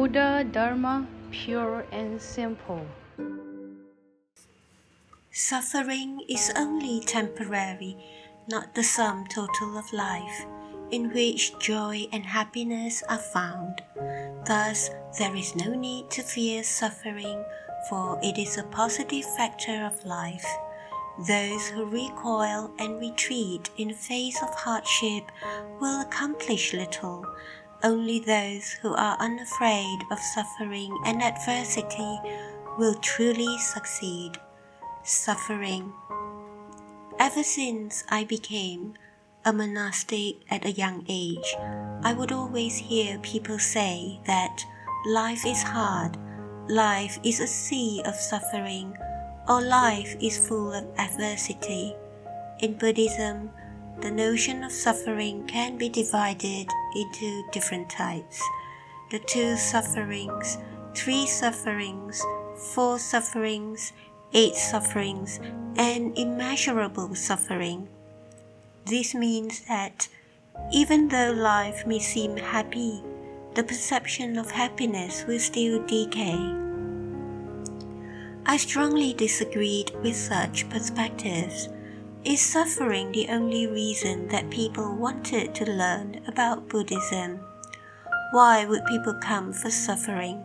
Buddha Dharma pure and simple. Suffering is only temporary, not the sum total of life, in which joy and happiness are found. Thus, there is no need to fear suffering, for it is a positive factor of life. Those who recoil and retreat in face of hardship will accomplish little. Only those who are unafraid of suffering and adversity will truly succeed suffering. Ever since I became a monastic at a young age, I would always hear people say that life is hard, life is a sea of suffering, or life is full of adversity. In Buddhism, the notion of suffering can be divided into different types the two sufferings, three sufferings, four sufferings, eight sufferings, and immeasurable suffering. This means that even though life may seem happy, the perception of happiness will still decay. I strongly disagreed with such perspectives. Is suffering the only reason that people wanted to learn about Buddhism? Why would people come for suffering?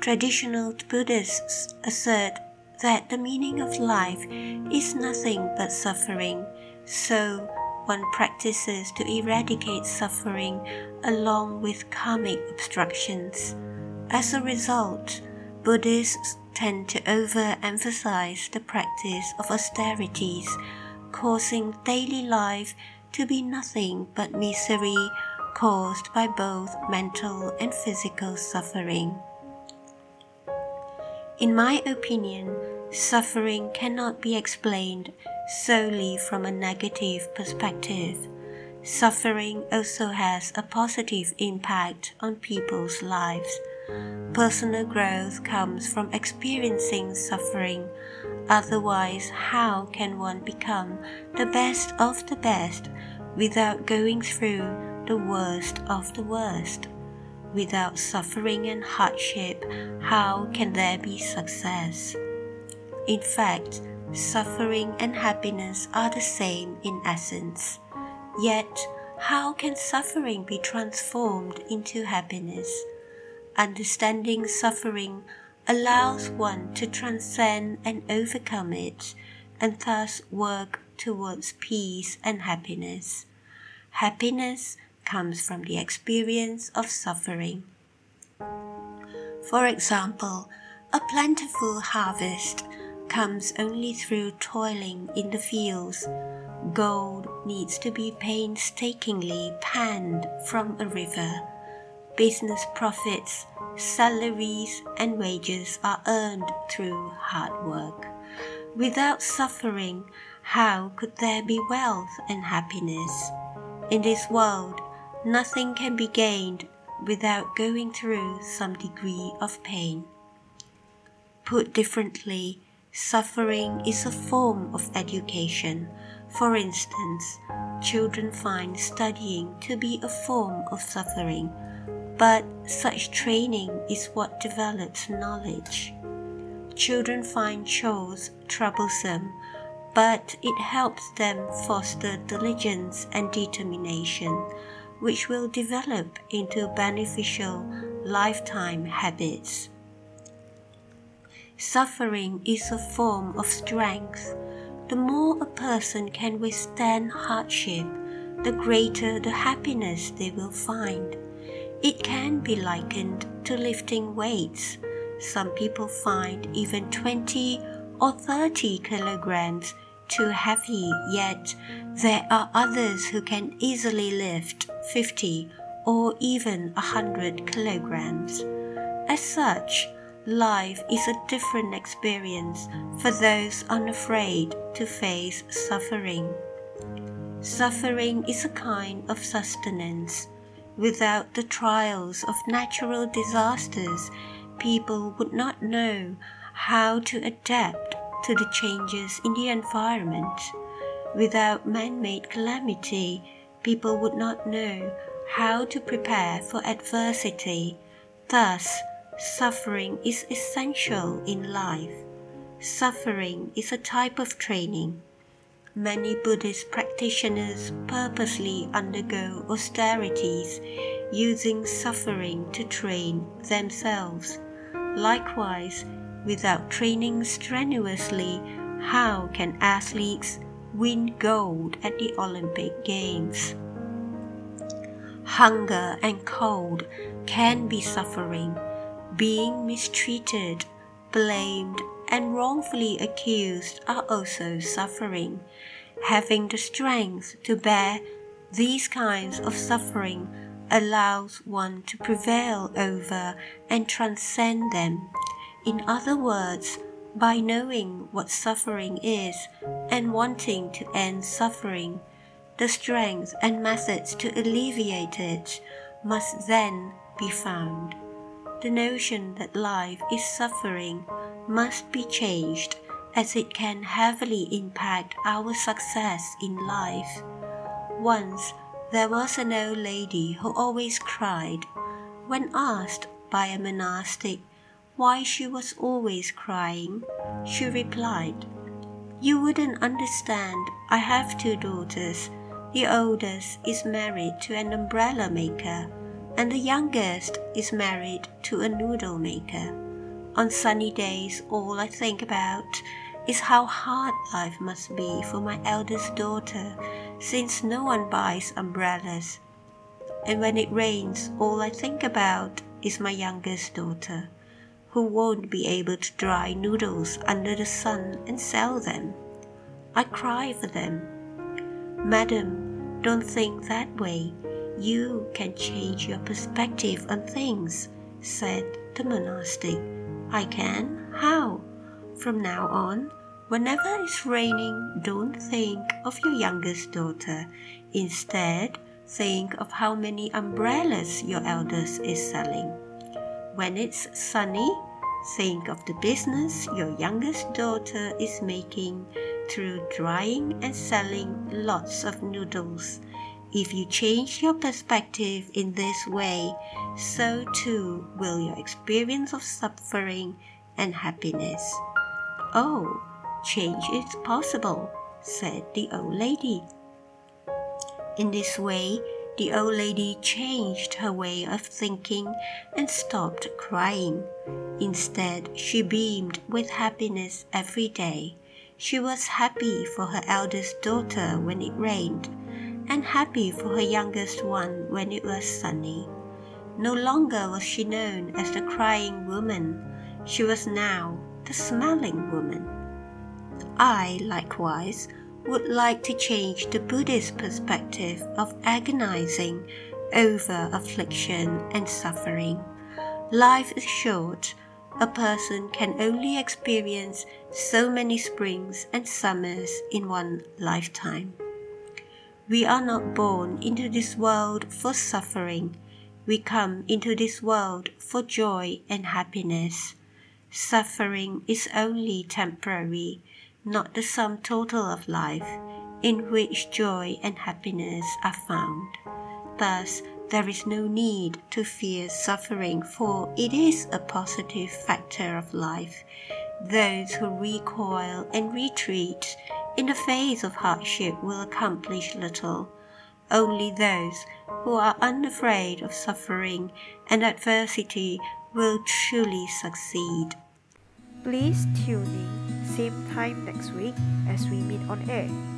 Traditional Buddhists assert that the meaning of life is nothing but suffering, so one practices to eradicate suffering along with karmic obstructions. As a result, Buddhists tend to overemphasize the practice of austerities, causing daily life to be nothing but misery caused by both mental and physical suffering. In my opinion, suffering cannot be explained solely from a negative perspective. Suffering also has a positive impact on people's lives. Personal growth comes from experiencing suffering. Otherwise, how can one become the best of the best without going through the worst of the worst? Without suffering and hardship, how can there be success? In fact, suffering and happiness are the same in essence. Yet, how can suffering be transformed into happiness? Understanding suffering allows one to transcend and overcome it, and thus work towards peace and happiness. Happiness comes from the experience of suffering. For example, a plentiful harvest comes only through toiling in the fields. Gold needs to be painstakingly panned from a river. Business profits, salaries, and wages are earned through hard work. Without suffering, how could there be wealth and happiness? In this world, Nothing can be gained without going through some degree of pain. Put differently, suffering is a form of education. For instance, children find studying to be a form of suffering, but such training is what develops knowledge. Children find chores troublesome, but it helps them foster diligence and determination which will develop into beneficial lifetime habits. Suffering is a form of strength. The more a person can withstand hardship, the greater the happiness they will find. It can be likened to lifting weights. Some people find even 20 or 30 kilograms too heavy, yet there are others who can easily lift 50 or even 100 kilograms. As such, life is a different experience for those unafraid to face suffering. Suffering is a kind of sustenance. Without the trials of natural disasters, people would not know how to adapt to the changes in the environment. Without man made calamity, people would not know how to prepare for adversity. Thus, suffering is essential in life. Suffering is a type of training. Many Buddhist practitioners purposely undergo austerities using suffering to train themselves. Likewise, without training strenuously, how can athletes win gold at the Olympic Games? Hunger and cold can be suffering. Being mistreated, blamed, and wrongfully accused are also suffering. Having the strength to bear these kinds of suffering allows one to prevail over and transcend them. In other words, by knowing what suffering is and wanting to end suffering, the strength and methods to alleviate it must then be found. The notion that life is suffering must be changed as it can heavily impact our success in life. Once there was an old lady who always cried. When asked by a monastic why she was always crying, she replied, You wouldn't understand. I have two daughters. The oldest is married to an umbrella maker, and the youngest is married to a noodle maker. On sunny days, all I think about is how hard life must be for my eldest daughter, since no one buys umbrellas. And when it rains, all I think about is my youngest daughter, who won't be able to dry noodles under the sun and sell them. I cry for them. Madam, don't think that way. You can change your perspective on things, said the monastic. I can? How? From now on, whenever it's raining, don't think of your youngest daughter. Instead, think of how many umbrellas your eldest is selling. When it's sunny, think of the business your youngest daughter is making through drying and selling lots of noodles. If you change your perspective in this way, so too will your experience of suffering and happiness. Oh, change is possible, said the old lady. In this way, the old lady changed her way of thinking and stopped crying. Instead, she beamed with happiness every day. She was happy for her eldest daughter when it rained, and happy for her youngest one when it was sunny. No longer was she known as the crying woman, she was now the smiling woman. I, likewise, would like to change the Buddhist perspective of agonizing over affliction and suffering. Life is short. A person can only experience so many springs and summers in one lifetime. We are not born into this world for suffering we come into this world for joy and happiness. Suffering is only temporary, not the sum total of life, in which joy and happiness are found. Thus, there is no need to fear suffering, for it is a positive factor of life. Those who recoil and retreat in the face of hardship will accomplish little. Only those who are unafraid of suffering and adversity will truly succeed. Please tune in same time next week as we meet on air.